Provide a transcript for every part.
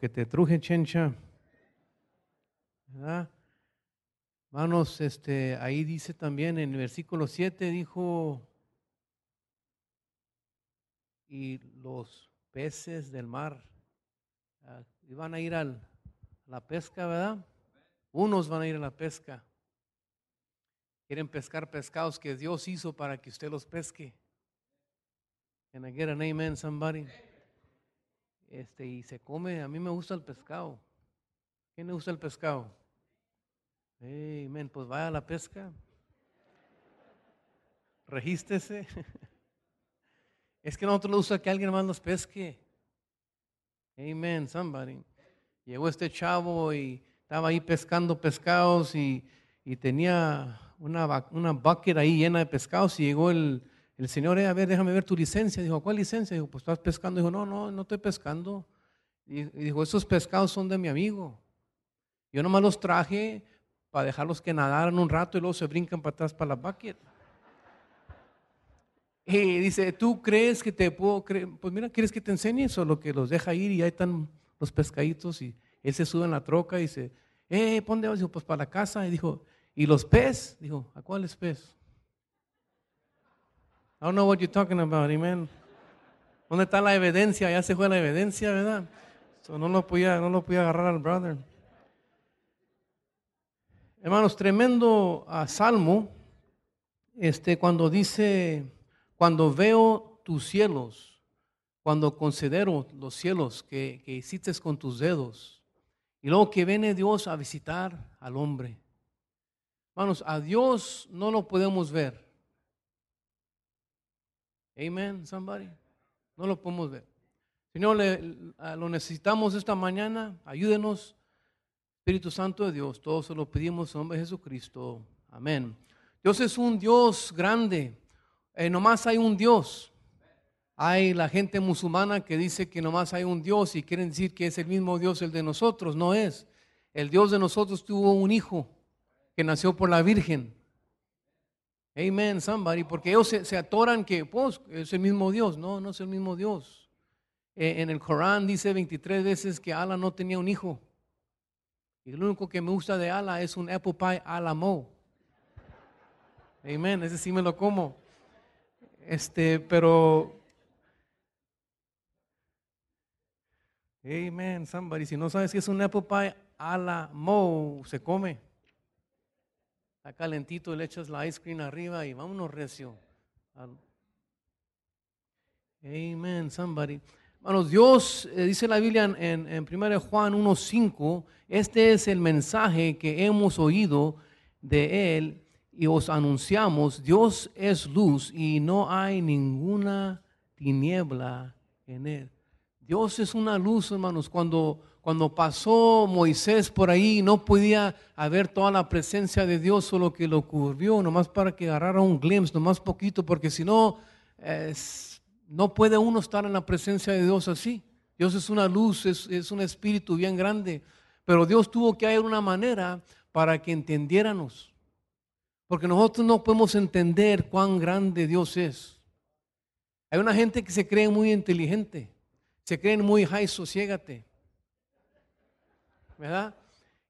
Que te truje, chencha. ¿Verdad? Hermanos, este, ahí dice también en el versículo 7, dijo, y los peces del mar ah, iban a ir al- a la pesca, ¿verdad? Unos van a ir a la pesca. Quieren pescar pescados que Dios hizo para que usted los pesque. Can I get an amen, somebody? Este, y se come, a mí me gusta el pescado. ¿Quién le gusta el pescado? Amén, pues vaya a la pesca. Regístrese. Es que nosotros nos gusta que alguien más nos pesque. Amen, somebody. Llegó este chavo y estaba ahí pescando pescados y, y tenía una, una bucket ahí llena de pescados y llegó el, el señor, "Eh, a ver, déjame ver tu licencia. Dijo, ¿cuál licencia? Dijo, pues estás pescando. Dijo, no, no, no estoy pescando. Y, dijo, esos pescados son de mi amigo. Yo nomás los traje para dejarlos que nadaran un rato y luego se brincan para atrás para la bucket. Y dice, ¿tú crees que te puedo creer? Pues mira, ¿quieres que te enseñe eso? Lo que los deja ir y ahí están los pescaditos y él se sube en la troca y dice, eh, ¿pon? Dijo, pues para la casa. Y dijo, ¿y los pez? Dijo, ¿a cuáles pez? I don't know what you're talking about, amen. ¿Dónde está la evidencia? Ya se fue la evidencia, ¿verdad? So, no, lo podía, no lo podía agarrar al brother. Hermanos, tremendo ah, salmo, este, cuando dice, cuando veo tus cielos, cuando considero los cielos que, que hiciste con tus dedos, y luego que viene Dios a visitar al hombre. Hermanos, a Dios no lo podemos ver. Amen, somebody. No lo podemos ver. Señor, le- lo necesitamos esta mañana. Ayúdenos, Espíritu Santo de Dios. Todos se lo pedimos en nombre de Jesucristo. Amén. Dios es un Dios grande. Eh, nomás hay un Dios. Hay la gente musulmana que dice que nomás hay un Dios y quieren decir que es el mismo Dios el de nosotros. No es. El Dios de nosotros tuvo un hijo que nació por la Virgen. Amen, somebody. Porque ellos se, atoran que pues, es el mismo Dios. No, no es el mismo Dios. Eh, en el Corán dice 23 veces que Allah no tenía un hijo. Y lo único que me gusta de Allah es un apple pie a la mo. Amen, ese sí me lo como. Este, pero. Amen, somebody. Si no sabes que es un apple pie a la mo, se come. Está calentito, le echas la ice cream arriba y vámonos recio. Amen, somebody. Hermanos, Dios, eh, dice la Biblia en, en, en 1 Juan 1.5, este es el mensaje que hemos oído de Él y os anunciamos, Dios es luz y no hay ninguna tiniebla en Él. Dios es una luz, hermanos. Cuando, cuando pasó Moisés por ahí, no podía haber toda la presencia de Dios, solo que lo cubrió, nomás para que agarrara un glimpse, nomás poquito, porque si no, no puede uno estar en la presencia de Dios así. Dios es una luz, es, es un espíritu bien grande, pero Dios tuvo que haber una manera para que entendiéramos. Porque nosotros no podemos entender cuán grande Dios es. Hay una gente que se cree muy inteligente, se creen muy high, sosiégate. ¿Verdad?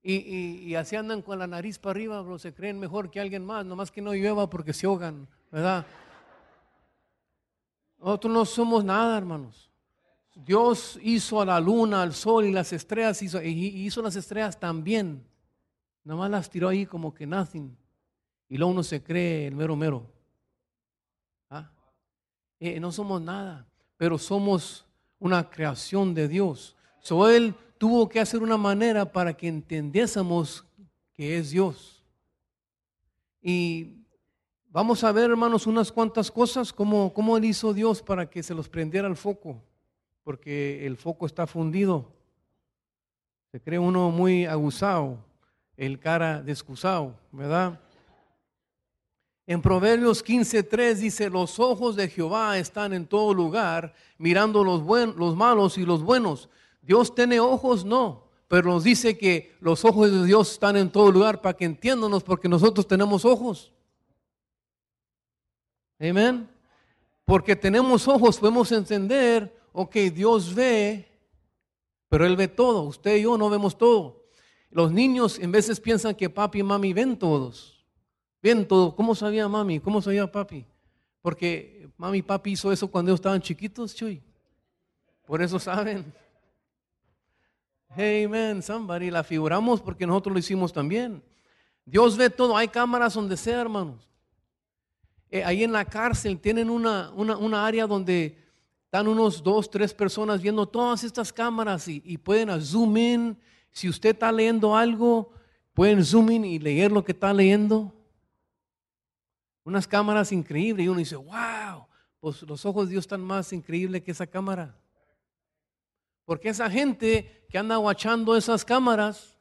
Y, y- y así andan con la nariz para arriba, bro, se creen mejor que alguien más, nomás que no llueva porque se ahogan, ¿verdad? Nosotros no somos nada, hermanos. Dios hizo a la luna, al sol y las estrellas, hizo, y hizo las estrellas también. Nomás las tiró ahí como que nothing. Y luego uno se cree el mero mero. ¿Ah? Eh, no somos nada, pero somos una creación de Dios. So, él tuvo que hacer una manera para que entendiésemos que es Dios. Y vamos a ver, hermanos, unas cuantas cosas, cómo, cómo hizo Dios para que se los prendiera el foco, porque el foco está fundido. Se cree uno muy abusado, el cara descusado, ¿verdad? En Proverbios 15:3 dice, los ojos de Jehová están en todo lugar, mirando los, los malos y los buenos. Dios tiene ojos, no, pero nos dice que los ojos de Dios están en todo lugar para que entiéndanos porque nosotros tenemos ojos. Amén. Porque tenemos ojos, podemos entender, ok, Dios ve, pero Él ve todo. Usted y yo no vemos todo. Los niños en veces piensan que papi y mami ven todos. Ven todo. ¿Cómo sabía mami? ¿Cómo sabía papi? Porque mami y papi hizo eso cuando ellos estaban chiquitos, chuy. Por eso saben. Amen, somebody. La figuramos porque nosotros lo hicimos también. Dios ve todo. Hay cámaras donde sea, hermanos. Eh, ahí en la cárcel tienen una, una, área donde están unos dos, tres personas viendo todas estas cámaras y, y pueden zoom in. Si usted está leyendo algo, pueden zoom in y leer lo que está leyendo. Unas cámaras increíbles y uno dice, wow, pues los ojos de Dios están más increíbles que esa cámara. Porque esa gente que anda guachando esas cámaras,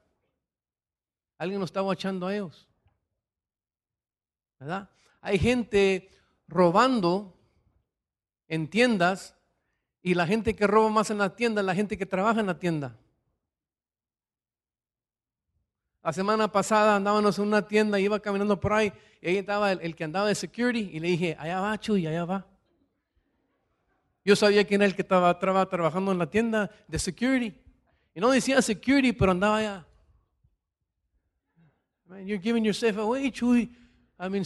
alguien lo está guachando a ellos. ¿Verdad? Hay gente robando en tiendas y la gente que roba más en la tienda es la gente que trabaja en la tienda. La semana pasada andábamos en una tienda y iba caminando por ahí y ahí estaba el, que andaba de security y le dije, allá va, Chuy, allá va. Yo sabía quién era el que estaba, trabajando en la tienda de security. Y no decía security, pero andaba allá. Man, you're giving yourself away, Chuy. I mean,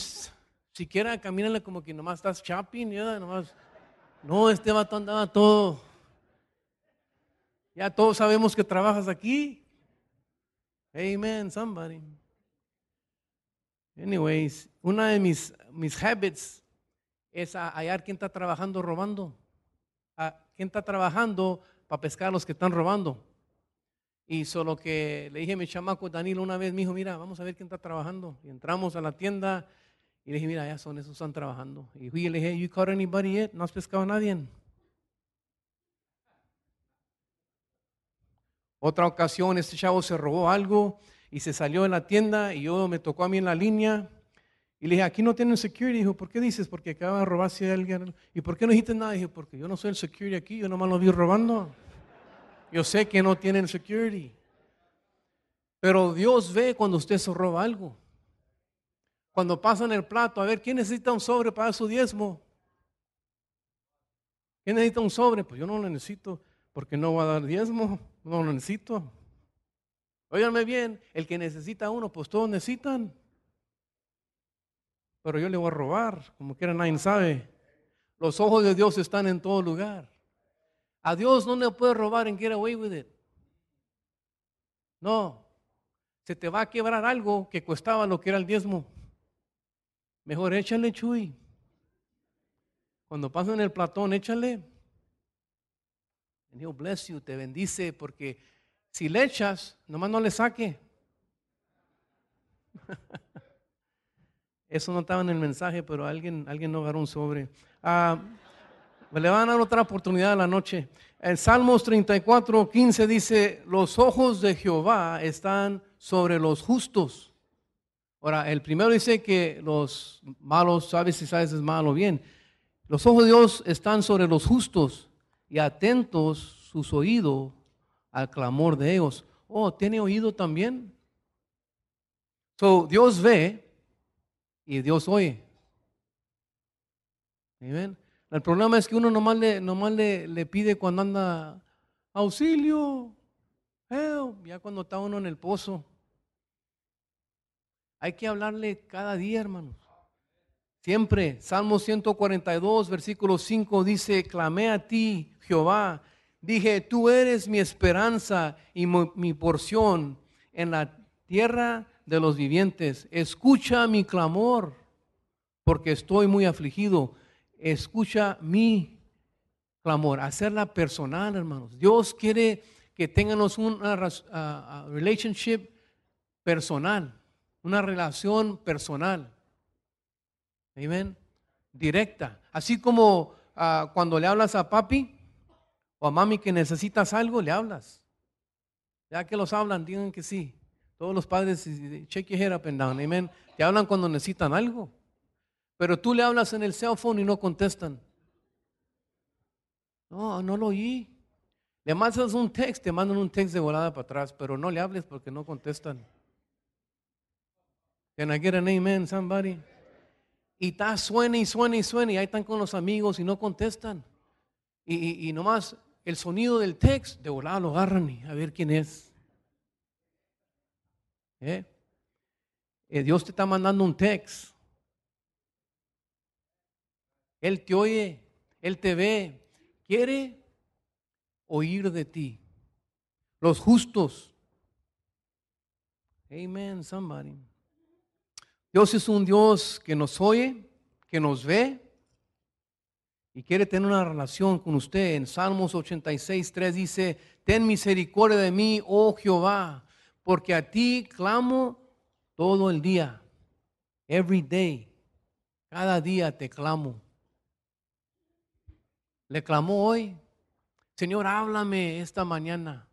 siquiera camínale como que nomás estás shopping, ¿ya? nomás. No, este vato andaba todo. Ya todos sabemos que trabajas aquí. Amen, somebody. Anyways, una de mis, mis habits es hallar quién está trabajando robando a quién está trabajando para pescar a los que están robando. Y solo que le dije a mi chamaco Danilo una vez, me mira, vamos a ver quién está trabajando. Y entramos a la tienda y le dije, mira, ya son esos están trabajando. Y fui y le dije, you caught anybody yet? No has pescado a nadie. Otra ocasión, este chavo se robó algo y se salió de la tienda y yo me tocó a mí en la línea y le dije, aquí no tienen security. Dijo, ¿por qué dices? Porque acaba de robarse a alguien. ¿Y por qué no dijiste nada? Dije, porque yo no soy el security aquí, yo nomás lo vi robando. Yo sé que no tienen security. Pero Dios ve cuando usted se roba algo. Cuando pasan el plato, a ver, ¿quién necesita un sobre para su diezmo? ¿Quién necesita un sobre? Pues yo no lo necesito porque no va a dar diezmo, no lo necesito. Óiganme bien, el que necesita uno, pues todos necesitan pero yo le voy a robar, como quiera nadie sabe. Los ojos de Dios están en todo lugar. A Dios no le puede robar en get away with it. No, se te va a quebrar algo que costaba lo que era el diezmo. Mejor échale, Chuy. Cuando pasen el platón, échale. And bless you, te bendice, porque si le echas, nomás no le saque. Eso no estaba en el mensaje, pero alguien, alguien no agarró un sobre. Ah, le van a dar otra oportunidad a la noche. En Salmos 34, 15 dice, los ojos de Jehová están sobre los justos. Ahora, el primero dice que los malos, sabes si sabes es malo bien. Los ojos de Dios están sobre los justos y atentos sus oídos al clamor de ellos. Oh, ¿tiene oído también? So, Dios ve, y Dios oye. El problema es que uno nomás le, nomás le, le pide cuando anda auxilio, ya cuando está uno en el pozo. Hay que hablarle cada día, hermanos. Siempre, Salmo 142, versículo 5 dice, clamé a ti, Jehová. Dije, tú eres mi esperanza y mi porción en la tierra de los vivientes, escucha mi clamor, porque estoy muy afligido. Escucha mi clamor, hacerla personal, hermanos. Dios quiere que tengamos una relationship personal, una relación personal. Amén. Directa. Así como ah, cuando le hablas a papi o a mami que necesitas algo, le hablas. Ya que los hablan, digan que sí. Todos los padres, check your head up and down, amen. Te hablan cuando necesitan algo. Pero tú le hablas en el cell phone y no contestan. No, no lo oí. Le mandas un text, te mandan un text de volada para atrás, pero no le hables porque no contestan. Can I get an amen, somebody? Y está suena y suena y suena y ahí están con los amigos y no contestan. Y, y, nomás el sonido del text, de volada lo agarran y a ver quién es. ¿Eh? Eh, Dios te está mandando un text. Él te oye, Él te ve, quiere oír de ti. Los justos. Amen, somebody. Dios es un Dios que nos oye, que nos ve y quiere tener una relación con usted. En Salmos 86, 3 dice, ten misericordia de mí, oh Jehová, porque a ti clamo todo el día. Every day. Cada día te clamo. Le clamó hoy. Señor, háblame esta mañana.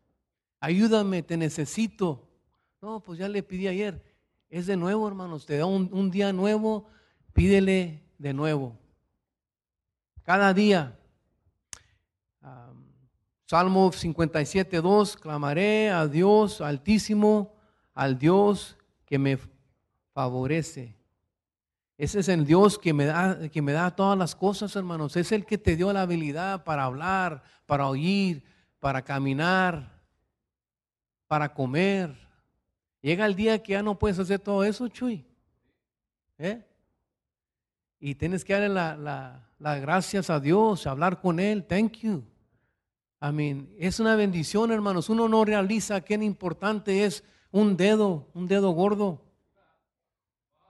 Ayúdame, te necesito. No, pues ya le pedí ayer. Es de nuevo, hermanos. Te da un, día nuevo, pídele de nuevo. Cada día. Salmo 57, 2, clamaré a Dios altísimo, al Dios que me favorece. Ese es el Dios que me, da, que me da todas las cosas, hermanos. Es el que te dio la habilidad para hablar, para oír, para caminar, para comer. Llega el día que ya no puedes hacer todo eso, Chuy. ¿Eh? Y tienes que darle las la, gracias a Dios, hablar con Él. Thank you. Mean, es una bendición, hermanos. Uno no realiza qué importante es un dedo, un dedo gordo.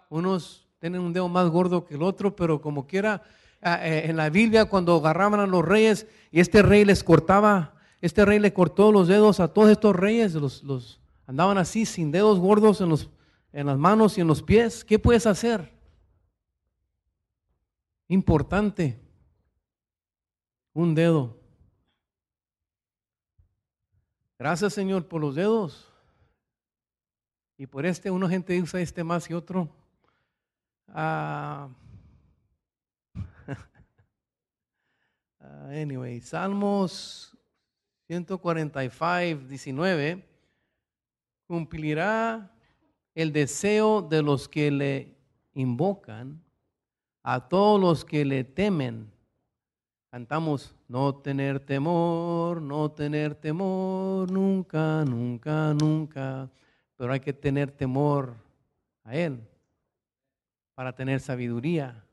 Unos tienen un dedo más gordo que el otro, pero como quiera, ah, eh, en la Biblia cuando agarraban a los reyes y este rey les cortaba, este rey le cortó los dedos a todos estos reyes, los, los andaban así sin dedos gordos en, los, en las manos y en los pies. ¿Qué puedes hacer? Importante. Un dedo. Gracias Señor por los dedos. Y por este, una gente usa este más y otro. Uh, anyway, Salmos 145, 19. Cumplirá el deseo de los que le invocan, a todos los que le temen Cantamos, no tener temor, no tener temor, nunca, nunca, nunca. Pero hay que tener temor a Él para tener sabiduría.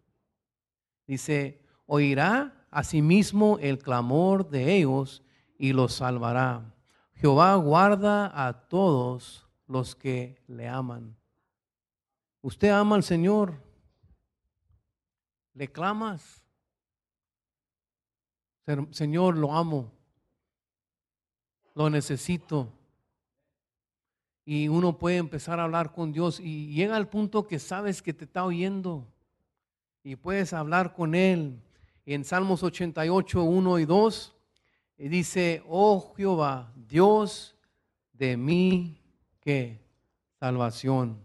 Dice, oirá asimismo el clamor de ellos y los salvará. Jehová guarda a todos los que le aman. ¿Usted ama al Señor? ¿Le clamas? Señor, lo amo, lo necesito. Y uno puede empezar a hablar con Dios y llega al punto que sabes que te está oyendo y puedes hablar con Él. En Salmos 88, 1 y 2, dice, oh Jehová, Dios de mí, que salvación.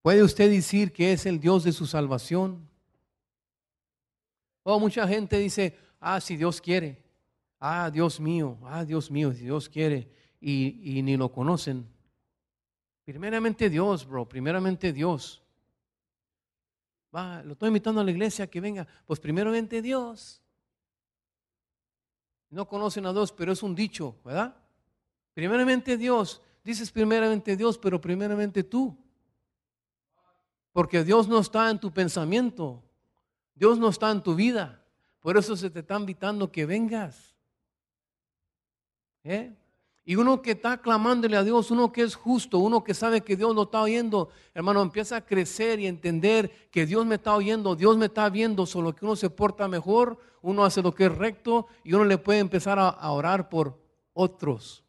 ¿Puede usted decir que es el Dios de su salvación? Oh, mucha gente dice, ah, si Dios quiere, ah, Dios mío, ah, Dios mío, si Dios quiere, y, ni lo conocen. Primeramente Dios, bro, primeramente Dios. Va, lo estoy invitando a la iglesia que venga, pues primeramente Dios. No conocen a Dios, pero es un dicho, ¿verdad? Primeramente Dios, dices primeramente Dios, pero primeramente tú. Porque Dios no está en tu pensamiento, Dios no está en tu vida. Por eso se te está invitando que vengas. ¿Eh? Y uno que está clamándole a Dios, uno que es justo, uno que sabe que Dios lo está oyendo, hermano, empieza a crecer y entender que Dios me está oyendo, Dios me está viendo, solo que uno se porta mejor, uno hace lo que es recto y uno le puede empezar a, orar por otros.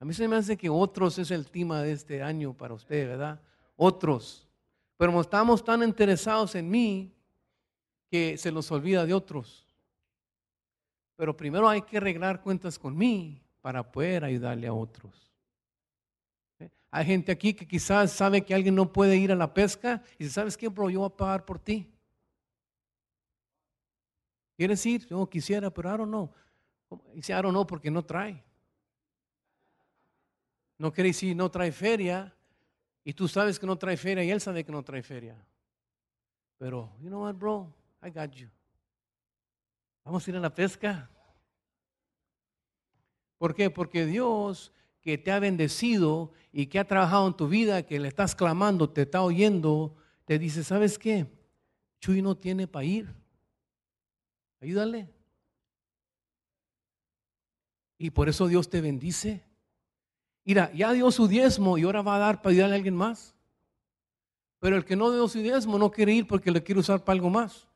A mí se me hace que otros es el tema de este año para usted, ¿verdad? Otros. Pero estamos tan interesados en mí que se nos olvida de otros. Pero primero hay que arreglar cuentas con mí para poder ayudarle a otros. ¿Eh? Hay gente aquí que quizás sabe que alguien no puede ir a la pesca y dice, ¿sabes qué, bro? Yo voy a pagar por ti. ¿Quieres ir? Yo quisiera, pero I don't know. Dice, I don't know porque no trae. No quiere decir no trae feria y tú sabes que no trae feria y él sabe que no trae feria. Pero, you know what, bro? I got you. Vamos a ir a la pesca. ¿Por qué? Porque Dios que te ha bendecido y que ha trabajado en tu vida, que le estás clamando, te está oyendo, te dice, ¿sabes qué? Chuy no tiene para ir. Ayúdale. Y por eso Dios te bendice. Mira, ya dio su diezmo y ahora va a dar para ayudarle a alguien más. Pero el que no dio su diezmo no quiere ir porque le quiere usar para algo más.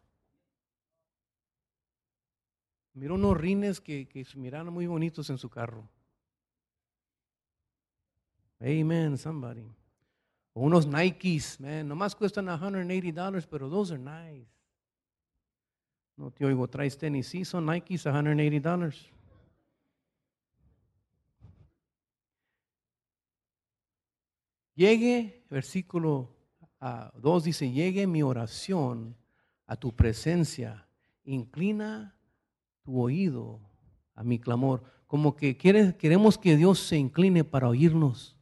Miró unos rines que, que miran muy bonitos en su carro. Amen, somebody. O unos Nikes, man, nomás cuestan 180 dólares, pero those are nice. No te oigo, traes tenis, sí, son Nikes, 180 dólares. Llegue, versículo 2 dice, llegue mi oración a tu presencia, inclina tu oído a mi clamor. Como que queremos que Dios se incline para oírnos.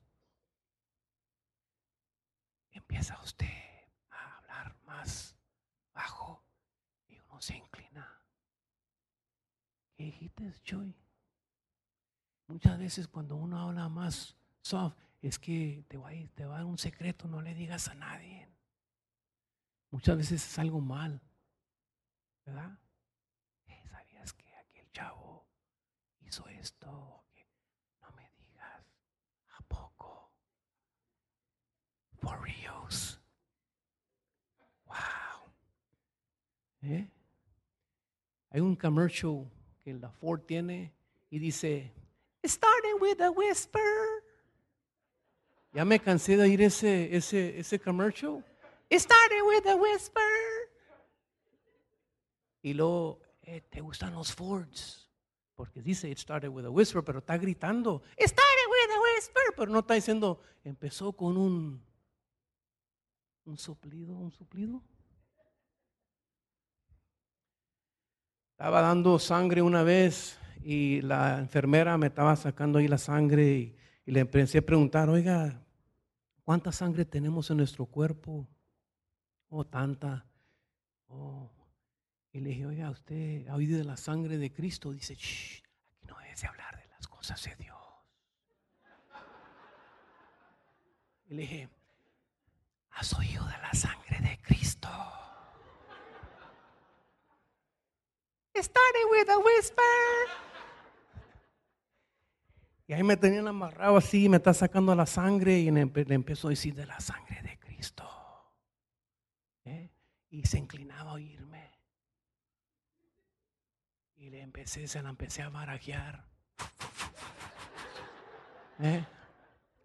Empieza usted a hablar más bajo y uno se inclina. ¿Qué? Muchas veces cuando uno habla más soft, es que te va, a, te va a dar un secreto, no le digas a nadie. Muchas veces es algo mal, ¿verdad? Eh, ¿Sabías que aquel chavo hizo esto? No me digas, ¿a poco? For reals. Wow. ¿Eh? Hay un commercial que la Ford tiene y dice, starting with a whisper. Ya me cansé de oír ese, ese, ese commercial. It started with a whisper. Y luego, eh, ¿te gustan los Fords? Porque dice, it started with a whisper, pero está gritando, it started with a whisper, pero no está diciendo, empezó con un, un suplido, un suplido. Estaba dando sangre una vez y la enfermera me estaba sacando ahí la sangre y, y le empecé a preguntar, oiga, ¿Cuánta sangre tenemos en nuestro cuerpo? Oh, tanta. Oh. Y le dije, oiga, usted ha oído de la sangre de Cristo. Dice, Shh, aquí no debes de hablar de las cosas de Dios. Y le dije, ¿has oído de la sangre de Cristo? Started with a whisper. Y ahí me tenían amarrado así, me está sacando la sangre y le, empezó a decir de la sangre de Cristo. ¿Eh? Y se inclinaba a oírme. Y le empecé, se la empecé a barajear. ¿Eh?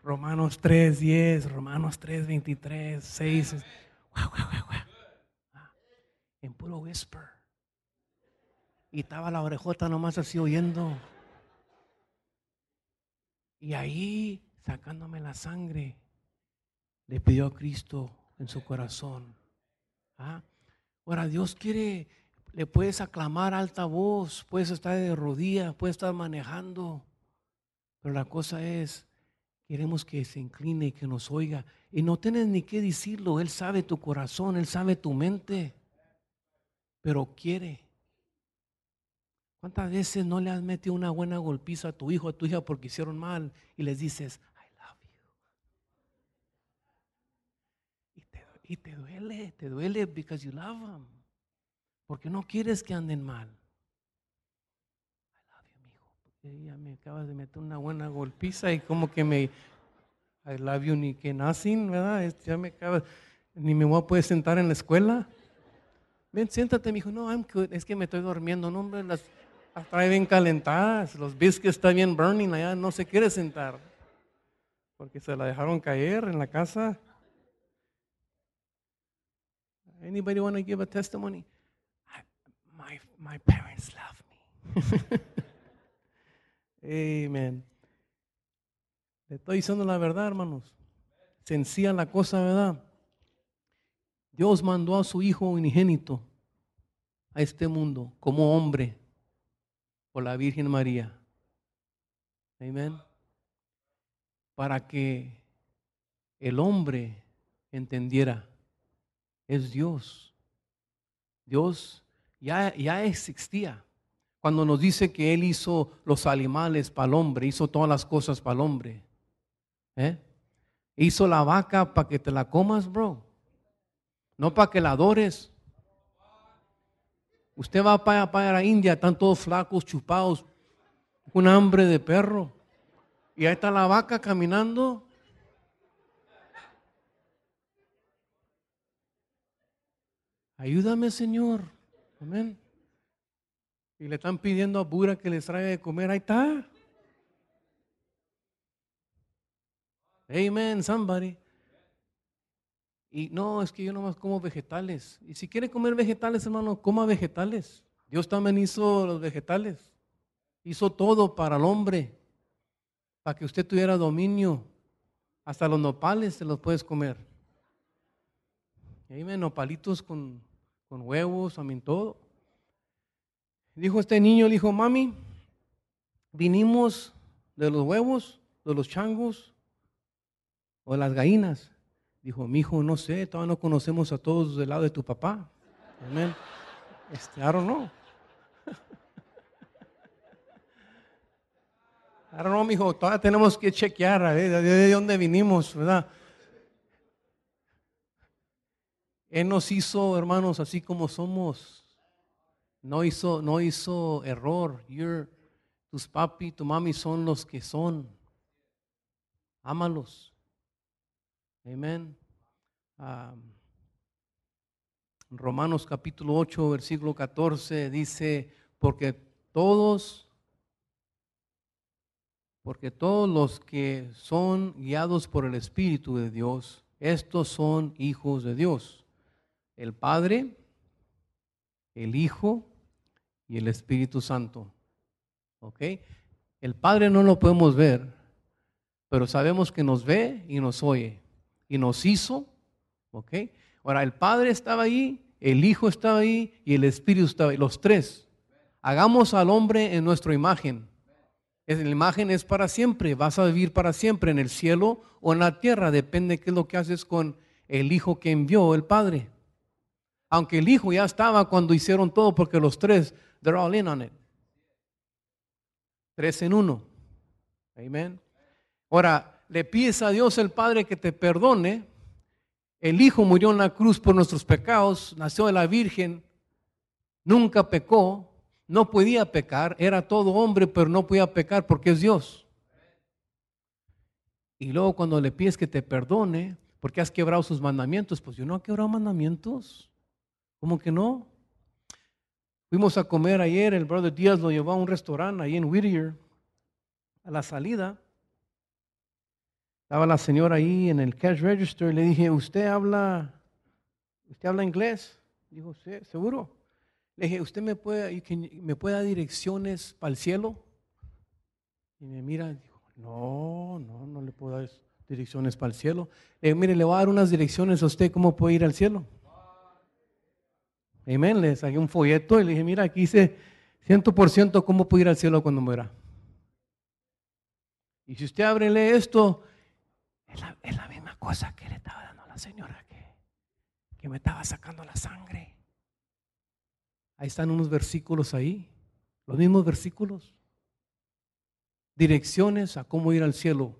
Romanos 3, 10, Romanos 3, 23, 6. En puro whisper. Y estaba la orejota nomás así oyendo. Y ahí, sacándome la sangre, le pidió a Cristo en su corazón. ¿Ah? Ahora, Dios quiere, le puedes aclamar alta voz, puedes estar de rodillas, puedes estar manejando. Pero la cosa es, queremos que se incline y que nos oiga. Y no tienes ni que decirlo, Él sabe tu corazón, Él sabe tu mente. Pero quiere. ¿Cuántas veces no le has metido una buena golpiza a tu hijo, a tu hija porque hicieron mal y les dices, I love you? Y te, duele, te duele because you love them. Porque no quieres que anden mal. Ya me acabas de meter una buena golpiza y como que me, I love you ni que nacen, ¿verdad? Este, ya me acabas, ni me voy a poder sentar en la escuela. Ven, siéntate, mijo. No, I'm good. Es que me estoy durmiendo. No, hombre, las trae bien calentadas, los biscuits están bien burning allá, no se quiere sentar, porque se la dejaron caer en la casa. Anybody want to give a testimony? My parents love me. Amen. Le estoy diciendo la verdad, hermanos. Sencilla la cosa, ¿verdad? Dios mandó a su Hijo unigénito a este mundo como hombre por la Virgen María. Amén. Para que el hombre entendiera, es Dios. Dios ya, ya existía. Cuando nos dice que Él hizo los animales para el hombre, hizo todas las cosas para el hombre. ¿eh? Hizo la vaca para que te la comas, bro. No para que la adores. Usted va para, para la India, están todos flacos, chupados, un hambre de perro. Y ahí está la vaca caminando. Ayúdame, Señor. Amén. Y le están pidiendo a Bura que les traiga de comer. Ahí está. Amen, somebody. Y no, es que yo nomás como vegetales. Y si quiere comer vegetales, hermano, coma vegetales. Dios también hizo los vegetales. Hizo todo para el hombre. Para que usted tuviera dominio. Hasta los nopales se los puedes comer. Amen, nopalitos con, con huevos, también todo. Dijo este niño, dijo, mami, vinimos de los huevos, de los changos o de las gallinas. Dijo, mi hijo, no sé, todavía no conocemos a todos del lado de tu papá. Amén. Este, I don't know. I don't know, mijo, todavía tenemos que chequear ver, de dónde vinimos, ¿verdad? Él nos hizo, hermanos, así como somos. No hizo, no hizo error. You're, tus papi, tu mami son los que son. Ámalos. Amén. Romanos capítulo 8, versículo 14 dice, porque todos, porque todos los que son guiados por el Espíritu de Dios, estos son hijos de Dios. El Padre, el Hijo y el Espíritu Santo. ¿Ok? El Padre no lo podemos ver, pero sabemos que nos ve y nos oye y nos hizo. ¿Ok? Ahora, el Padre estaba ahí, el Hijo estaba ahí y el Espíritu estaba ahí, los tres. Hagamos al hombre en nuestra imagen. La imagen es para siempre, vas a vivir para siempre en el cielo o en la tierra, depende de qué es lo que haces con el Hijo que envió el Padre. Aunque el Hijo ya estaba cuando hicieron todo, porque los tres, they're all in on it. Tres en uno. Amén. Ahora, le pides a Dios el Padre que te perdone. El Hijo murió en la cruz por nuestros pecados, nació de la Virgen, nunca pecó, no podía pecar, era todo hombre, pero no podía pecar porque es Dios. Y luego cuando le pides que te perdone, porque has quebrado sus mandamientos, pues yo no he quebrado mandamientos. ¿Cómo que no? Fuimos a comer ayer, el brother Díaz lo llevó a un restaurante ahí en Whittier, a la salida. Estaba la señora ahí en el cash register y le dije, ¿usted habla, usted habla inglés? Dijo, sí, ¿seguro? Le dije, ¿usted me puede, me puede dar direcciones para el cielo? Y me mira, dijo, no, no, no le puedo dar direcciones para el cielo. Le dije, mire, le voy a dar unas direcciones a usted, ¿cómo puede ir al cielo? Amén, le saqué un folleto y le dije, mira, aquí dice ciento por ciento cómo puede ir al cielo cuando muera. Y si usted abre lee esto, es la, misma cosa que le estaba dando a la señora que, que me estaba sacando la sangre. Ahí están unos versículos ahí, los mismos versículos. Direcciones a cómo ir al cielo.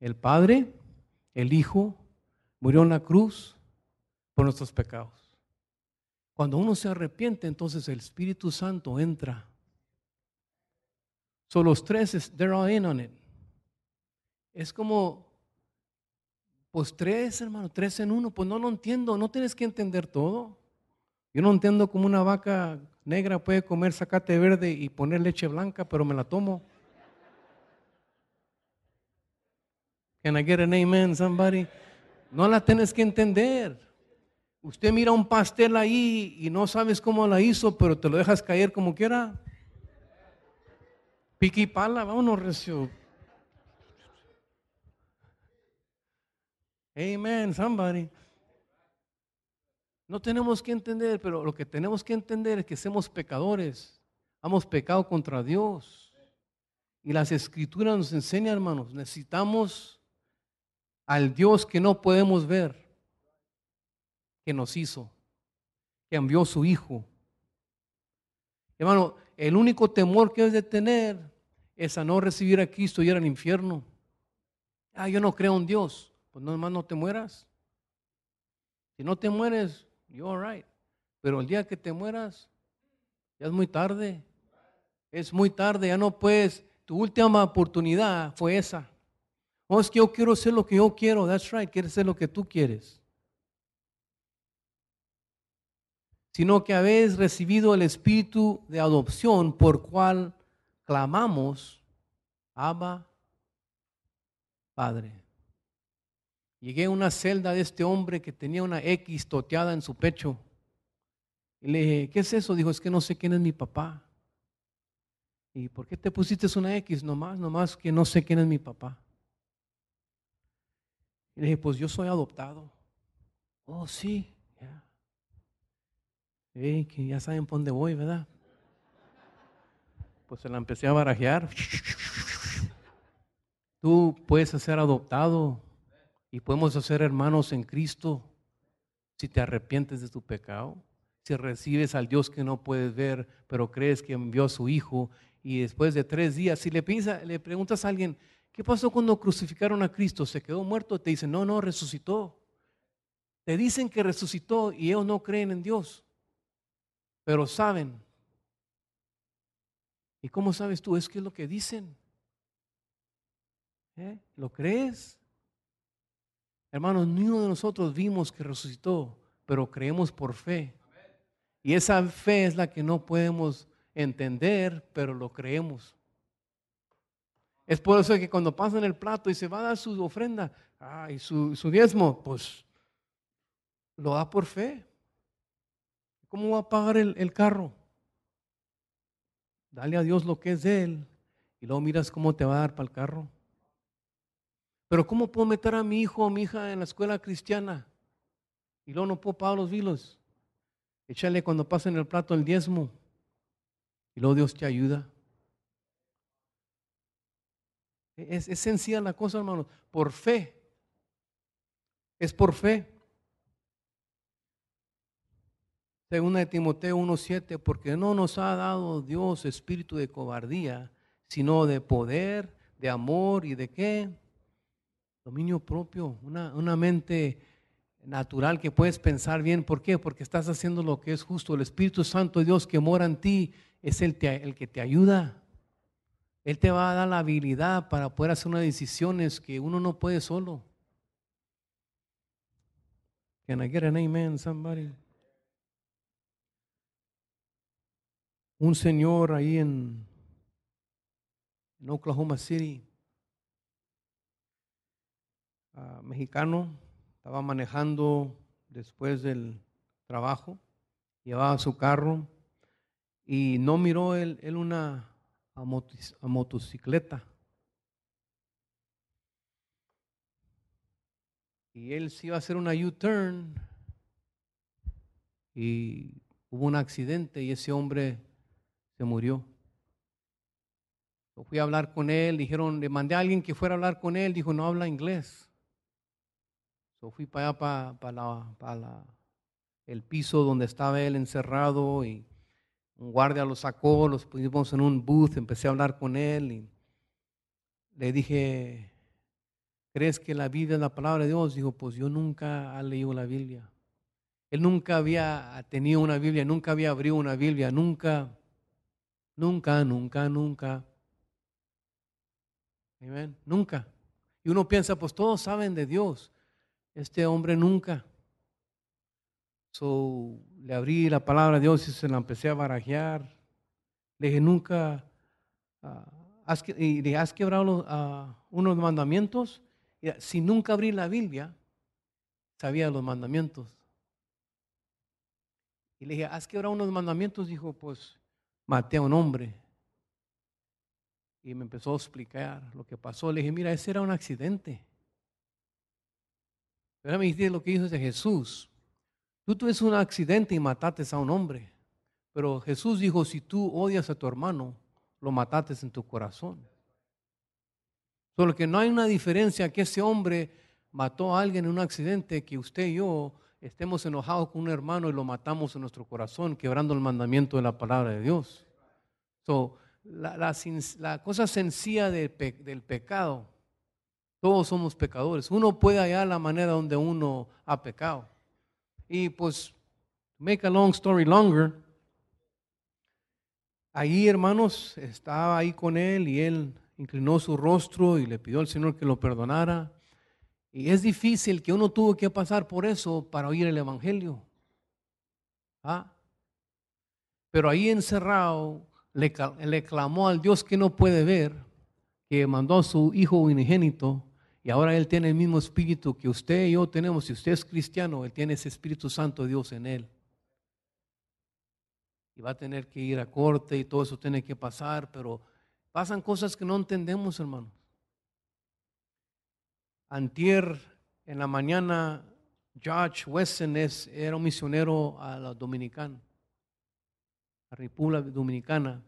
El Padre, el Hijo, murió en la cruz por nuestros pecados. Cuando uno se arrepiente, entonces el Espíritu Santo entra. Son los tres, they're all in on it. Es como pues tres, hermano, tres en uno. Pues no lo entiendo, no tienes que entender todo. Yo no entiendo cómo una vaca negra puede comer zacate verde y poner leche blanca, pero me la tomo. Can I get an amen, somebody? No la tienes que entender. Usted mira un pastel ahí y no sabes cómo la hizo, pero te lo dejas caer como quiera. Piqui pala, vámonos, recio. Amen, somebody. No tenemos que entender, pero lo que tenemos que entender es que somos pecadores. Hemos pecado contra Dios. Y las escrituras nos enseñan, hermanos, necesitamos al Dios que no podemos ver, que nos hizo, que envió su Hijo. Hermano, el único temor que es de tener es a no recibir a Cristo y ir al infierno. Ah, yo no creo en Dios. Pues no, más no te mueras. Si no te mueres, you're all right. Pero el día que te mueras, ya es muy tarde. Es muy tarde, ya no puedes. Tu última oportunidad fue esa. Oh, es que yo quiero hacer lo que yo quiero. That's right, quieres hacer lo que tú quieres. Sino que habéis recibido el espíritu de adopción por cual clamamos, Abba, Padre. Llegué a una celda de este hombre que tenía una X toteada en su pecho. Y le dije, ¿qué es eso? Dijo, es que no sé quién es mi papá. ¿Y por qué te pusiste una X? Nomás, nomás que no sé quién es mi papá. Y le dije, pues yo soy adoptado. Oh, sí, que ya saben por dónde voy, ¿verdad? Pues se la empecé a barajear. Tú puedes ser adoptado y podemos ser hermanos en Cristo si te arrepientes de tu pecado, si recibes al Dios que no puedes ver, pero crees que envió a su Hijo y después de tres días, si le, piensa, le preguntas a alguien, ¿qué pasó cuando crucificaron a Cristo? ¿Se quedó muerto? Te dicen, no, no, resucitó. Te dicen que resucitó y ellos no creen en Dios, pero saben. ¿Y cómo sabes tú? Es que es lo que dicen. ¿Eh? ¿Lo crees? Hermanos, ninguno de nosotros vimos que resucitó, pero creemos por fe. Y esa fe es la que no podemos entender, pero lo creemos. Es por eso que cuando pasan el plato y se va a dar su ofrenda ah, y su, diezmo, pues lo da por fe. ¿Cómo va a pagar el, el carro? Dale a Dios lo que es de Él y luego miras cómo te va a dar para el carro. Pero ¿cómo puedo meter a mi hijo o mi hija en la escuela cristiana? Y luego no puedo pagar los vilos. Échale cuando pasen el plato el diezmo. Y luego Dios te ayuda. Es, es sencilla la cosa, hermanos. Por fe. Es por fe. Segunda de Timoteo 1.7, porque no nos ha dado Dios espíritu de cobardía, sino de poder, de amor y de qué? dominio propio, una, una, mente natural que puedes pensar bien. ¿Por qué? Porque estás haciendo lo que es justo. El Espíritu Santo de Dios que mora en ti es el, el que te ayuda. Él te va a dar la habilidad para poder hacer unas decisiones que uno no puede solo. Can I get an amen, somebody? Un señor ahí en, Oklahoma City mexicano, estaba manejando después del trabajo, llevaba su carro y no miró él, una motocicleta. Y él se iba a hacer una U-turn y hubo un accidente y ese hombre se murió. fui a hablar con él, dijeron, le mandé a alguien que fuera a hablar con él, dijo, no habla inglés. So fui para allá, para, el piso donde estaba él encerrado y un guardia lo sacó, los pusimos en un booth, empecé a hablar con él y le dije, ¿crees que la Biblia es la palabra de Dios? Dijo, pues yo nunca he leído la Biblia. Él nunca había tenido una Biblia, nunca había abrido una Biblia, nunca, nunca, nunca, nunca. Amén, nunca. Y uno piensa, pues todos saben de Dios. Este hombre nunca. So, le abrí la palabra de Dios y se la empecé a barajear. Le dije, nunca, uh, has, y le has quebrado uh, unos mandamientos. si nunca abrí la Biblia, sabía los mandamientos. Y le dije, ¿has quebrado unos mandamientos? Dijo, pues maté a un hombre. Y me empezó a explicar lo que pasó. Le dije, mira, ese era un accidente. Pero me dijiste lo que hizo de Jesús. Tú tuviste un accidente y mataste a un hombre. Pero Jesús dijo, si tú odias a tu hermano, lo mataste en tu corazón. Solo que no hay una diferencia que ese hombre mató a alguien en un accidente que usted y yo estemos enojados con un hermano y lo matamos en nuestro corazón, quebrando el mandamiento de la palabra de Dios. So, la, cosa sencilla del pecado, todos somos pecadores. Uno puede hallar la manera donde uno ha pecado. Y pues, make a long story longer, ahí hermanos, estaba ahí con él y él inclinó su rostro y le pidió al Señor que lo perdonara. Y es difícil que uno tuvo que pasar por eso para oír el Evangelio. ¿Ah? Pero ahí encerrado le, clamó al Dios que no puede ver, que mandó a su Hijo unigénito, y ahora Él tiene el mismo espíritu que usted y yo tenemos. Si usted es cristiano, Él tiene ese Espíritu Santo de Dios en Él. Y va a tener que ir a corte y todo eso tiene que pasar, pero pasan cosas que no entendemos, hermanos. Antier en la mañana, George Wesson era un misionero a la Dominicana, a República Dominicana.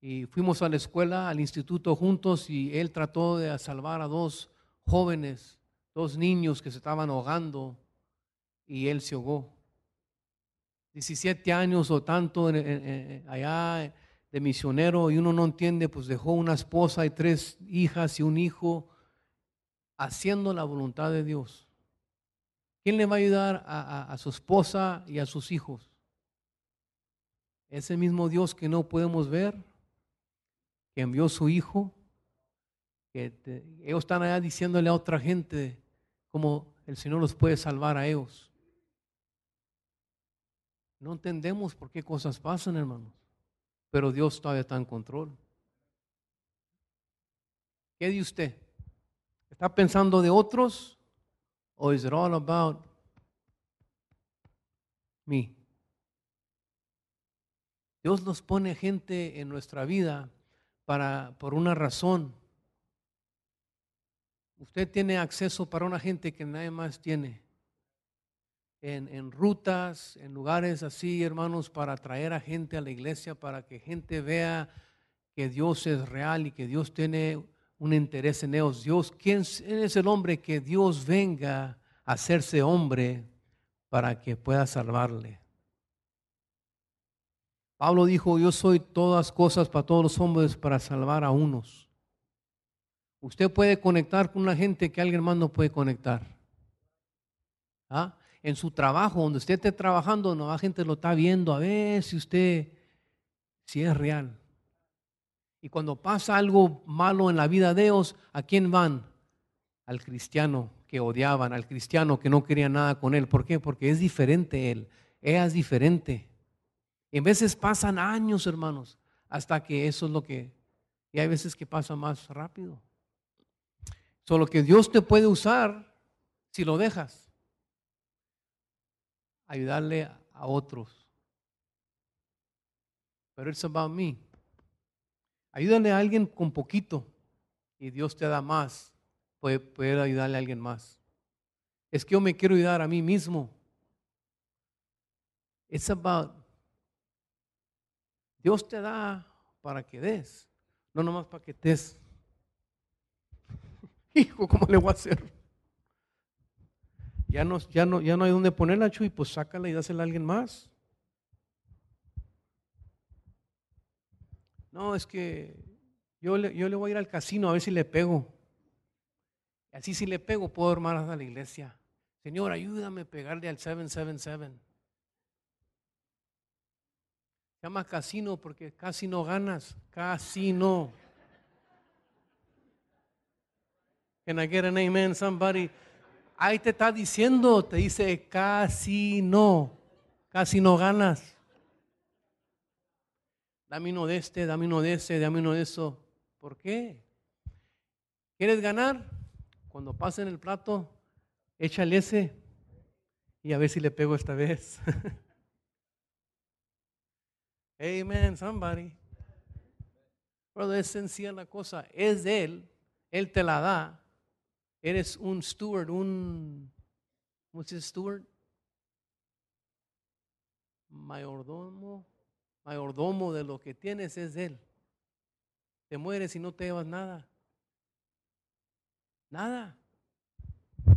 Y fuimos a la escuela, al instituto juntos y él trató de salvar a dos jóvenes, dos niños que se estaban ahogando y él se ahogó. 17 años o tanto allá de misionero y uno no entiende, pues dejó una esposa y tres hijas y un hijo haciendo la voluntad de Dios. ¿Quién le va a ayudar a, su esposa y a sus hijos? Ese mismo Dios que no podemos ver, que envió su hijo, que ellos están allá diciéndole a otra gente cómo el Señor los puede salvar a ellos. No entendemos por qué cosas pasan, hermanos, pero Dios todavía está en control. ¿Qué dice usted? ¿Está pensando de otros? ¿O is it all about me? Dios nos pone gente en nuestra vida para, por una razón. Usted tiene acceso para una gente que nadie más tiene. En, en, rutas, en lugares así, hermanos, para traer a gente a la iglesia, para que gente vea que Dios es real y que Dios tiene un interés en ellos. Dios, ¿quién es el hombre que Dios venga a hacerse hombre para que pueda salvarle? Pablo dijo, yo soy todas cosas para todos los hombres para salvar a unos. Usted puede conectar con una gente que alguien más no puede conectar. ¿Ah? En su trabajo, donde usted esté trabajando, la gente lo está viendo a ver si usted, si es real. Y cuando pasa algo malo en la vida de ellos, ¿a quién van? Al cristiano que odiaban, al cristiano que no quería nada con él. ¿Por qué? Porque es diferente él. Ella es diferente. Y en veces pasan años, hermanos, hasta que eso es lo que... Y hay veces que pasa más rápido. Solo que Dios te puede usar si lo dejas. Ayudarle a otros. Pero it's about me. Ayúdale a alguien con poquito y Dios te da más. Puede, ayudarle a alguien más. Es que yo me quiero ayudar a mí mismo. It's about Dios te da para que des, no nomás para que des. Hijo, ¿cómo le voy a hacer? Ya no, ya no, ya no hay dónde ponerla, Chuy, pues sácala y dásela a alguien más. No, es que yo le, yo le voy a ir al casino a ver si le pego. Así si le pego puedo armar a la iglesia. Señor, ayúdame a pegarle al 777. Se llama casino porque casi no ganas. Casino. Can I get an amen, somebody? Ahí te está diciendo, te dice casi no. Casi no ganas dame uno de este, dame uno de ese, dame uno de eso. ¿Por qué? ¿Quieres ganar? Cuando pasen el plato, échale ese y a ver si le pego esta vez. Amen, somebody. Brother, es sencilla la cosa. Es de Él. Él te la da. Eres un steward, un. ¿Cómo se dice steward? Mayordomo. Mayordomo de lo que tienes es Él. Te mueres y no te llevas nada. Nada.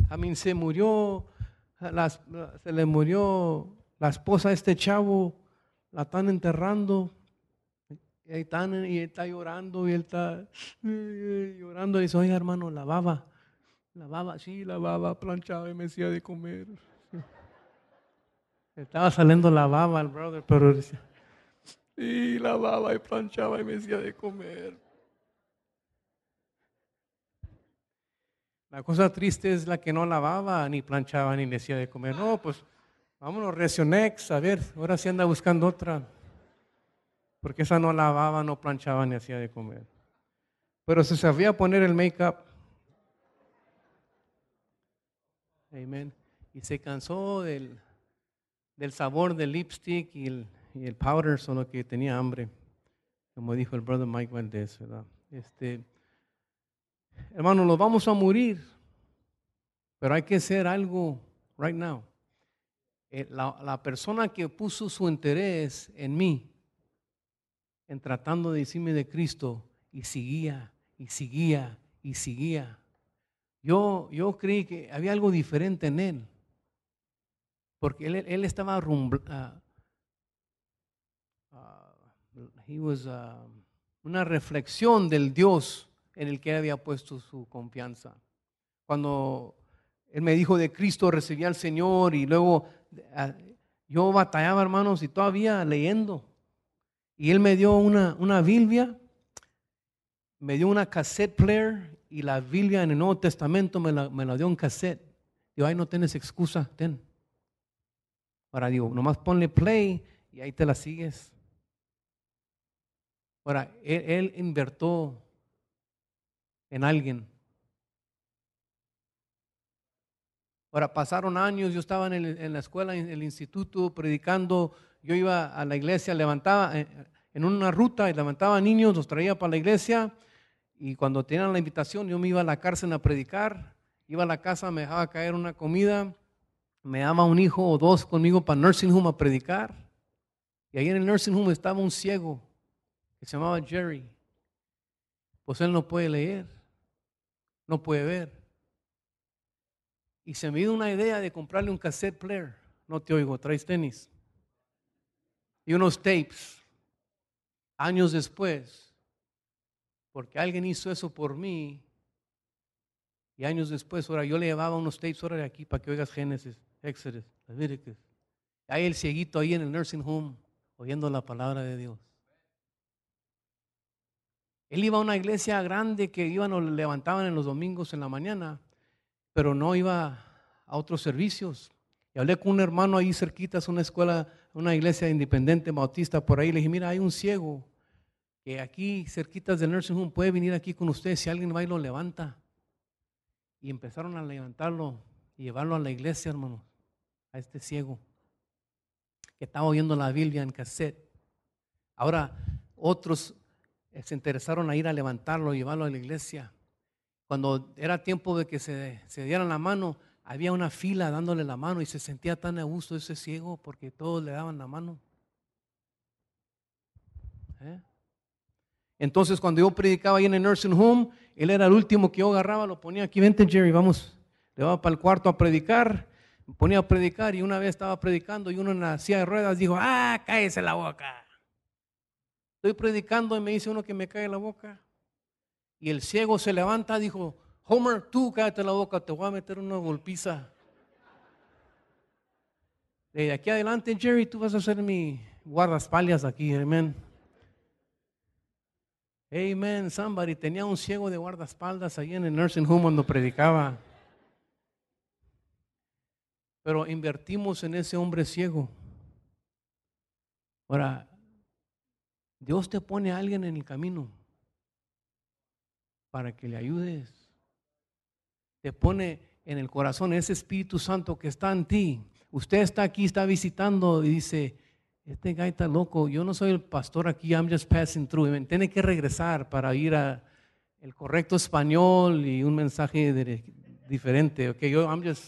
A mí se murió, las- se le murió la esposa a este chavo, la están enterrando. Y, están, y está llorando y él está llorando. Y dice, oiga hermano, lavaba, lavaba, sí, lavaba, planchaba y me hacía de comer. Estaba saliendo la baba al brother, pero decía, y lavaba y planchaba y me hacía de comer. La cosa triste es la que no lavaba, ni planchaba, ni le hacía de comer. No, pues vámonos, Resionex, a ver, ahora sí anda buscando otra. Porque esa no lavaba, no planchaba, ni hacía de comer. Pero se sabía poner el make-up. Amen. Y se cansó del, del sabor del lipstick y el, y el powder, solo que tenía hambre. Como dijo el brother Mike Valdez, ¿verdad? Este, hermano, nos vamos a morir, pero hay que hacer algo right now. Eh, La, la persona que puso su interés en mí, en tratando de decirme de Cristo, y seguía, y seguía, y seguía. Yo, yo creí que había algo diferente en él, porque él, él estaba rumbl- ah, ah, he was, ah, una reflexión del Dios en el que él había puesto su confianza. Cuando él me dijo de Cristo, recibí al Señor y luego ah, yo batallaba, hermanos, y todavía leyendo. Y él me dio una, una Biblia, me dio una cassette player y la Biblia en el Nuevo Testamento me la, me la dio en cassette. Digo, ay, no tienes excusa, ten. Ahora digo, nomás ponle play y ahí te la sigues. Ahora, él, él invertó en alguien. Ahora, pasaron años, yo estaba en la escuela, en el instituto, predicando, yo iba a la iglesia, levantaba eh, en una ruta y levantaba niños, los traía para la iglesia y cuando tenían la invitación yo me iba a la cárcel a predicar, iba a la casa, me dejaba caer una comida, me daba un hijo o dos conmigo para nursing home a predicar y ahí en el nursing home estaba un ciego se llamaba Jerry. Pues él no puede leer, no puede ver. Y se me dio una idea de comprarle un cassette player. No te oigo, traes tenis. Y unos tapes. Años después, porque alguien hizo eso por mí. Y años después, ahora yo le llevaba unos tapes ahora de aquí para que oigas Génesis, Éxodo, Levíticos. Hay el cieguito ahí en el nursing home oyendo la palabra de Dios. Él iba a una iglesia grande que iban o le levantaban en los domingos en la mañana, pero no iba a otros servicios. Y hablé con un hermano ahí cerquita, es una escuela, una iglesia independiente bautista por ahí. Le dije, mira, hay un ciego que aquí cerquitas del nursing home puede venir aquí con usted si alguien va y lo levanta. Y empezaron a levantarlo y llevarlo a la iglesia, hermanos, a este ciego que estaba oyendo la Biblia en cassette. Ahora otros se interesaron a ir a levantarlo y llevarlo a la iglesia. Cuando era tiempo de que se, se dieran la mano, había una fila dándole la mano y se sentía tan a gusto ese ciego porque todos le daban la mano. ¿Eh? Entonces, cuando yo predicaba ahí en el nursing home, él era el último que yo agarraba, lo ponía aquí, vente Jerry, vamos. Le daba para el cuarto a predicar, me ponía a predicar y una vez estaba predicando y uno en la silla de ruedas dijo, ah, cállese la boca. Estoy predicando y me dice uno que me cae la boca. Y el ciego se levanta, dijo, Homer, tú cállate la boca, te voy a meter una golpiza. De aquí adelante, Jerry, tú vas a ser mi guardaespaldas aquí, amén. Amen, somebody. Tenía un ciego de guardaespaldas ahí en el nursing home cuando predicaba. Pero invertimos en ese hombre ciego. Ahora, Dios te pone a alguien en el camino para que le ayudes. Te pone en el corazón ese Espíritu Santo que está en ti. Usted está aquí, está visitando y dice, este guy está loco, yo no soy el pastor aquí, I'm just passing through. Amen. Tiene que regresar para ir a el correcto español y un mensaje de- diferente. Okay, yo, I'm just,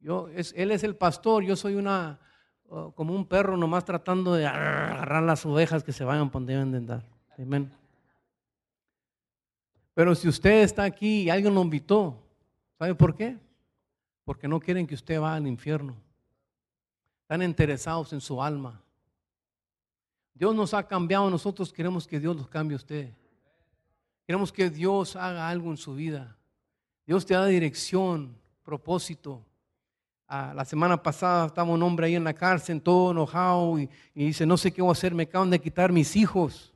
yo, es, él es el pastor, yo soy una, como un perro nomás tratando de agarrar las ovejas que se vayan por donde deben de. Amén. Pero si usted está aquí y alguien lo invitó, ¿sabe por qué? Porque no quieren que usted vaya al infierno. Están interesados en su alma. Dios nos ha cambiado, nosotros queremos que Dios los cambie a usted. Queremos que Dios haga algo en su vida. Dios te da dirección, propósito. Ah, la semana pasada estaba un hombre ahí en la cárcel, todo enojado, y, y dice, no sé qué voy a hacer, me acaban de quitar mis hijos.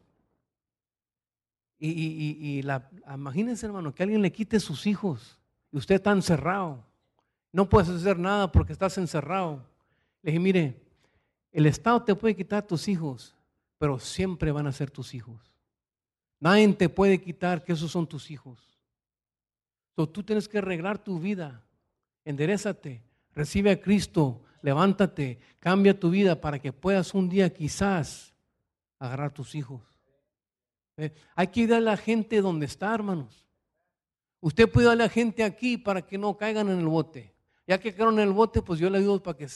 Y, y- y- la, imagínense, hermano, que alguien le quite sus hijos y usted está encerrado. No puedes hacer nada porque estás encerrado. Le dije, mire, el Estado te puede quitar tus hijos, pero siempre van a ser tus hijos. Nadie te puede quitar que esos son tus hijos. So, tú tienes que arreglar tu vida. Enderezate, recibe a Cristo, levántate, cambia tu vida para que puedas un día quizás agarrar tus hijos. ¿Eh? Hay que ir a la gente donde está, hermanos. Usted puede darle a la gente aquí para que no caigan en el bote. Ya que quedaron en el bote, pues yo le ayudo para que...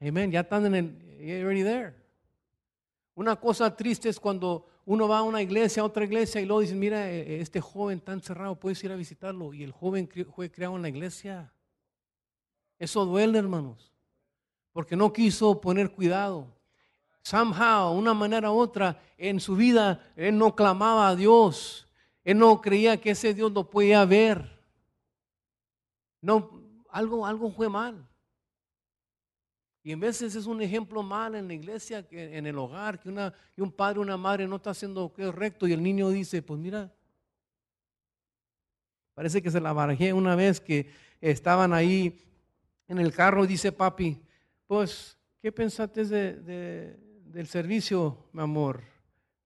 Amén, ya están en el... you're already there. Una cosa triste es cuando uno va a una iglesia, a otra iglesia, y luego dicen, mira, eh, este joven está encerrado, puedes ir a visitarlo. Y el joven fue criado en la iglesia. Eso duele, hermanos, porque no quiso poner cuidado. Somehow, una manera u otra, en su vida, él no clamaba a Dios. Él no creía que ese Dios lo podía ver. No, algo, algo fue mal. Y en veces es un ejemplo mal en la iglesia, que en el hogar, que, una, que un padre o una madre no está haciendo lo que es recto y el niño dice, pues mira, parece que se la barajé una vez que estaban ahí en el carro y dice papi, pues, ¿qué pensaste de, de- del servicio, mi amor?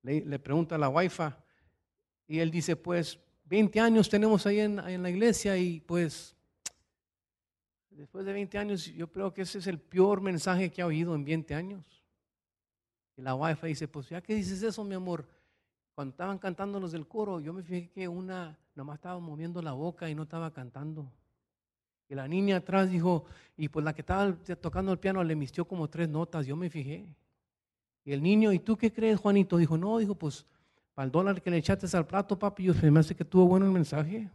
Le, pregunta la wifi y él dice, pues, 20 años tenemos ahí en, en la iglesia y pues Después de 20 años, yo creo que ese es el peor mensaje que ha oído en 20 años. Y la wifi dice, pues ya que dices eso, mi amor, cuando estaban cantando los del coro, yo me fijé que una nomás estaba moviendo la boca y no estaba cantando. Y la niña atrás dijo, y pues la que estaba tocando el piano le mistió como tres notas, yo me fijé. Y el niño, ¿y tú qué crees, Juanito? Dijo, no, dijo, pues para el dólar que le echaste al plato, papi, yo me hace que tuvo bueno el mensaje.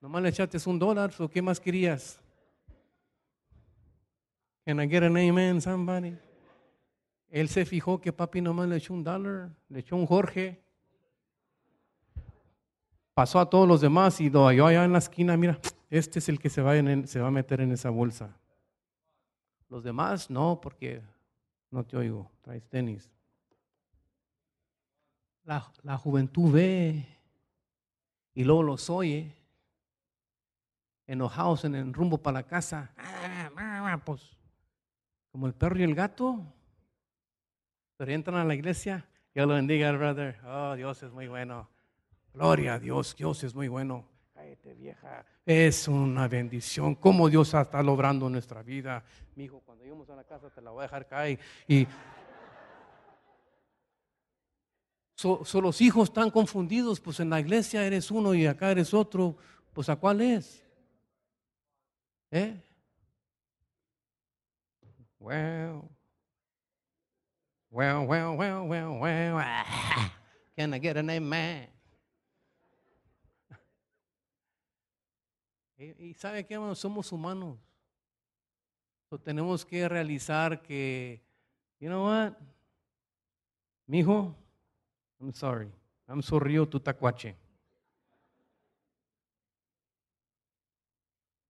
Nomás le echaste un dólar, ¿o qué más querías? Can I get an amen, somebody? Él se fijó que papi nomás le echó un dólar, le echó un Jorge. Pasó a todos los demás y halló allá en la esquina, mira, este es el que se va, en- se va a meter en esa bolsa. Los demás no, porque no te oigo, traes tenis. La, la juventud ve y luego los oye enojados en el rumbo para la casa, Ah, pues. Como el perro y el gato, pero entran a la iglesia, Dios lo bendiga, brother, oh, Dios es muy bueno, gloria a Dios, Dios es muy bueno, cállate vieja, es una bendición, como Dios está logrando nuestra vida, mi hijo, cuando lleguemos a la casa te la voy a dejar caer. Y... So, so los hijos están confundidos, pues en la iglesia eres uno y acá eres otro, pues ¿a cuál es? ¿Eh? Well, well, well, well, well, well. Can I get an amen? Y, y sabe qué, hermano? somos humanos. So, tenemos que realizar que, you know what, mijo, I'm sorry, I'm sorry, tu tacuache.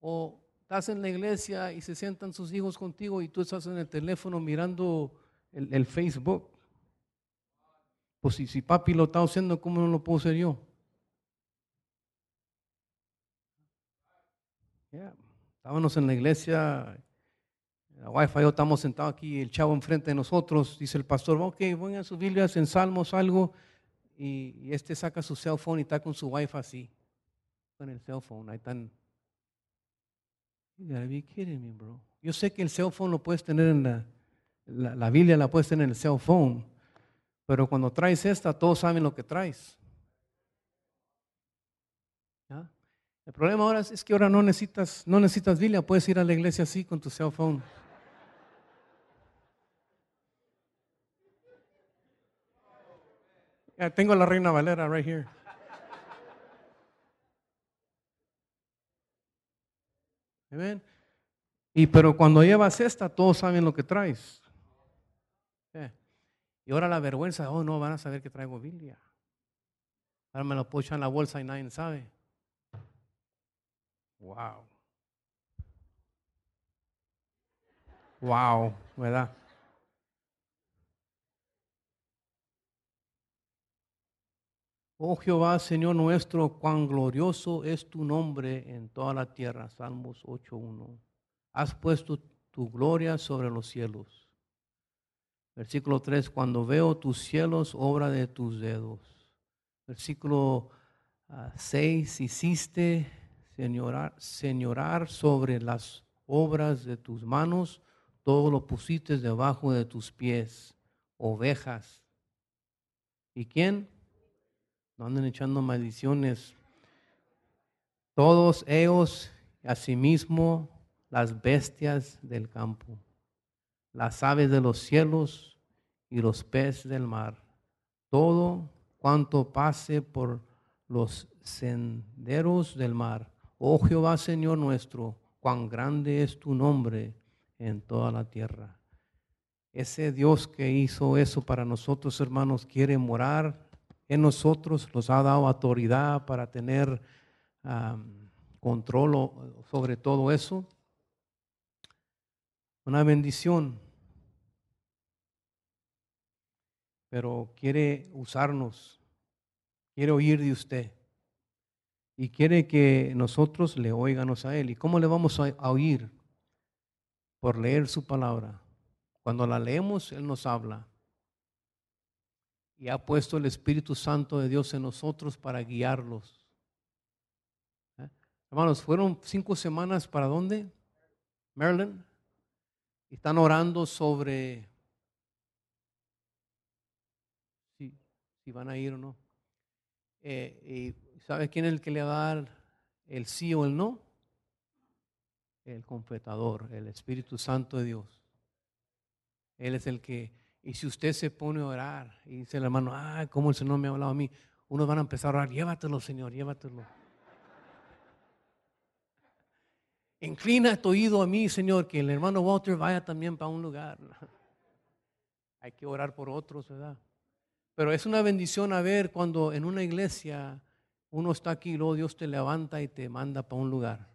O estás en la iglesia y se sientan sus hijos contigo y tú estás en el teléfono mirando el, el Facebook. Pues si, si papi lo está haciendo, ¿cómo no lo puedo hacer yo? Yeah. Estábamos en la iglesia, la wifi, yo estamos sentados aquí, el chavo enfrente de nosotros, dice el pastor, ok, pongan sus Biblias en Salmos, algo, y, y este saca su cell phone y está con su wifi así, con el cell phone, ahí están You gotta be kidding me, bro. Yo sé que el cell phone lo puedes tener en la, la, la Biblia, la puedes tener en el cell phone, pero cuando traes esta, todos saben lo que traes. ¿Ya? El problema ahora es, es que ahora no necesitas, no necesitas Biblia, puedes ir a la iglesia así con tu cell phone. Ya tengo la Reina Valera right here. Y pero cuando llevas esta, todos saben lo que traes. Eh. Y ahora la vergüenza, oh no, van a saber que traigo Biblia. Ahora me lo puedo echar en la bolsa y nadie sabe. Wow. Wow, ¿verdad? Oh Jehová, Señor nuestro, cuán glorioso es tu nombre en toda la tierra. Salmos 8.1. Has puesto tu gloria sobre los cielos. Versículo 3. Cuando veo tus cielos, obra de tus dedos. Versículo 6. Hiciste señorar, señorar sobre las obras de tus manos. Todo lo pusiste debajo de tus pies. Ovejas. ¿Y quién? No anden echando maldiciones. Todos ellos, asimismo, las bestias del campo, las aves de los cielos y los peces del mar, todo cuanto pase por los senderos del mar. Oh Jehová, Señor nuestro, cuán grande es tu nombre en toda la tierra. Ese Dios que hizo eso para nosotros, hermanos, quiere morar en nosotros, nos ha dado autoridad para tener control sobre todo eso. Una bendición. Pero quiere usarnos, quiere oír de usted y quiere que nosotros le oigamos a Él. ¿Y cómo le vamos a oír? Por leer su palabra. Cuando la leemos, Él nos habla y ha puesto el Espíritu Santo de Dios en nosotros para guiarlos. ¿Eh? Hermanos, fueron cinco semanas para dónde? Maryland. Están orando sobre si, si van a ir o no. Eh, ¿Y sabe quién es el que le va a dar el sí o el no? El confetador, el Espíritu Santo de Dios. Él es el que y si usted se pone a orar y dice el hermano, ah, ¿cómo el Señor me ha hablado a mí? Unos van a empezar a orar, llévatelo, Señor, llévatelo. Inclina tu oído a mí, Señor, que el hermano Walter vaya también para un lugar. Hay que orar por otros, ¿verdad? Pero es una bendición a ver cuando en una iglesia uno está aquí y luego Dios te levanta y te manda para un lugar.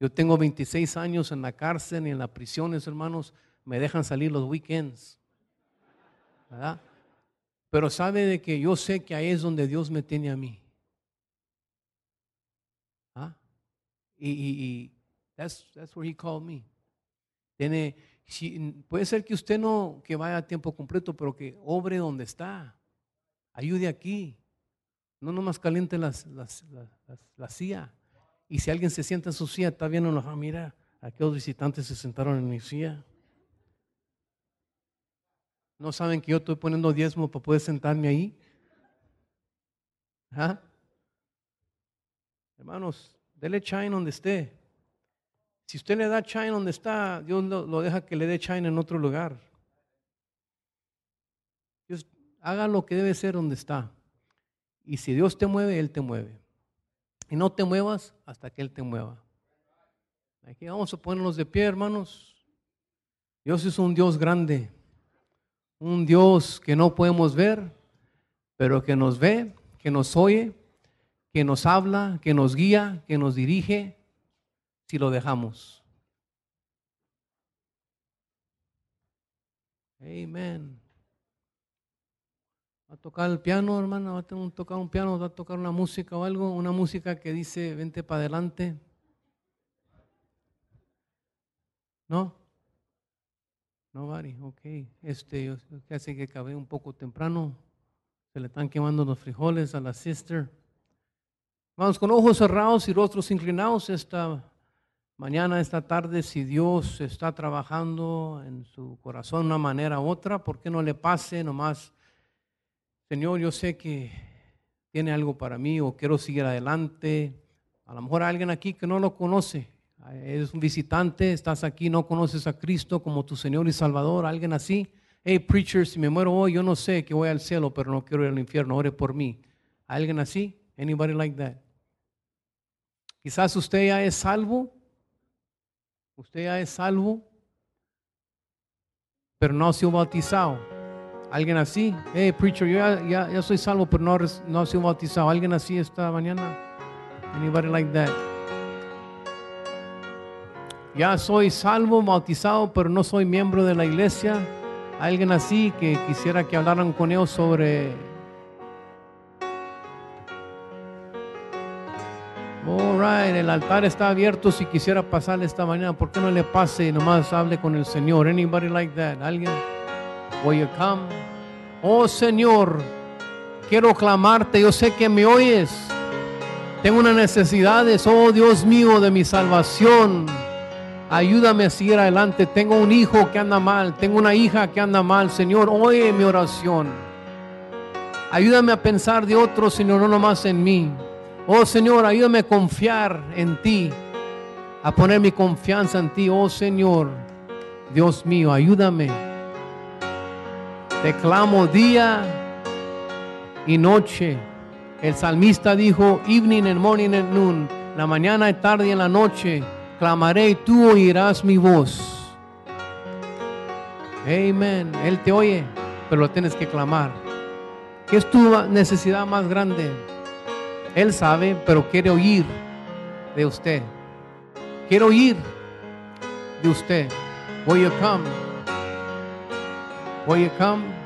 Yo tengo 26 años en la cárcel y en las prisiones, hermanos, me dejan salir los weekends. Pero sabe de que yo sé que ahí es donde Dios me tiene a mí. ¿Ah? Y, that's, that's where he called me. Tiene, puede ser que usted no que vaya a tiempo completo, pero que obre donde está. Ayude aquí. No nomás caliente las, las, la silla. Y si alguien se sienta en su silla, está viendo, ah, mira, aquellos visitantes se sentaron en mi silla. ¿No saben que yo estoy poniendo diezmo para poder sentarme ahí? ¿Ah? Hermanos, dele chine donde esté. Si usted le da chine donde está, Dios lo, deja que le dé chine en otro lugar. Dios, haga lo que debe ser donde está. Y si Dios te mueve, Él te mueve. Y no te muevas hasta que Él te mueva. Aquí vamos a ponernos de pie, hermanos. Dios es un Dios grande un Dios que no podemos ver, pero que nos ve, que nos oye, que nos habla, que nos guía, que nos dirige, si lo dejamos. Amén. Va a tocar el piano, hermano, va a tocar un piano, va a tocar una música o algo, una música que dice, vente para adelante. ¿No? No, Bari, ok. Este, casi que acabé un poco temprano. Se le están quemando los frijoles a la sister. Vamos con ojos cerrados y rostros inclinados esta mañana, esta tarde, si Dios está trabajando en su corazón de una manera u otra, ¿por qué no le pase nomás? Señor, yo sé que tiene algo para mí o quiero seguir adelante. A lo mejor alguien aquí que no lo conoce, eres un visitante, estás aquí, no conoces a Cristo como tu Señor y Salvador, alguien así. Hey, preacher, si me muero hoy, yo no sé que voy al cielo, pero no quiero ir al infierno, ore por mí. ¿Alguien así? Anybody like that? Quizás usted ya es salvo, usted ya es salvo, pero no ha sido bautizado. ¿Alguien así? Hey, preacher, yo ya, ya, soy salvo, pero no, no ha sido bautizado. ¿Alguien así esta mañana? Anybody like that? Ya soy salvo, bautizado, pero no soy miembro de la iglesia. Alguien así que quisiera que hablaran con ellos sobre All el altar está abierto si quisiera pasarle esta mañana. ¿Por qué no le pase y nomás hable con el Señor? Anybody like that? ¿Alguien? Will you come? Oh Señor, quiero clamarte. Yo sé que me oyes. Tengo una necesidad. Oh Dios mío, de mi salvación. Ayúdame a seguir adelante. Tengo un hijo que anda mal. Tengo una hija que anda mal. Señor, oye mi oración. Ayúdame a pensar de otros, Señor, no nomás en mí. Oh Señor, ayúdame a confiar en ti, a poner mi confianza en ti. Oh Señor, Dios mío, ayúdame. Te clamo día y noche. El salmista dijo, evening and morning and noon, la mañana tarde y en la noche, clamaré y tú oirás mi voz. Amén. Él te oye, pero lo tienes que clamar. ¿Qué es tu necesidad más grande? Él sabe, pero quiere oír de usted. Quiero oír de usted. Will you come? Will you come?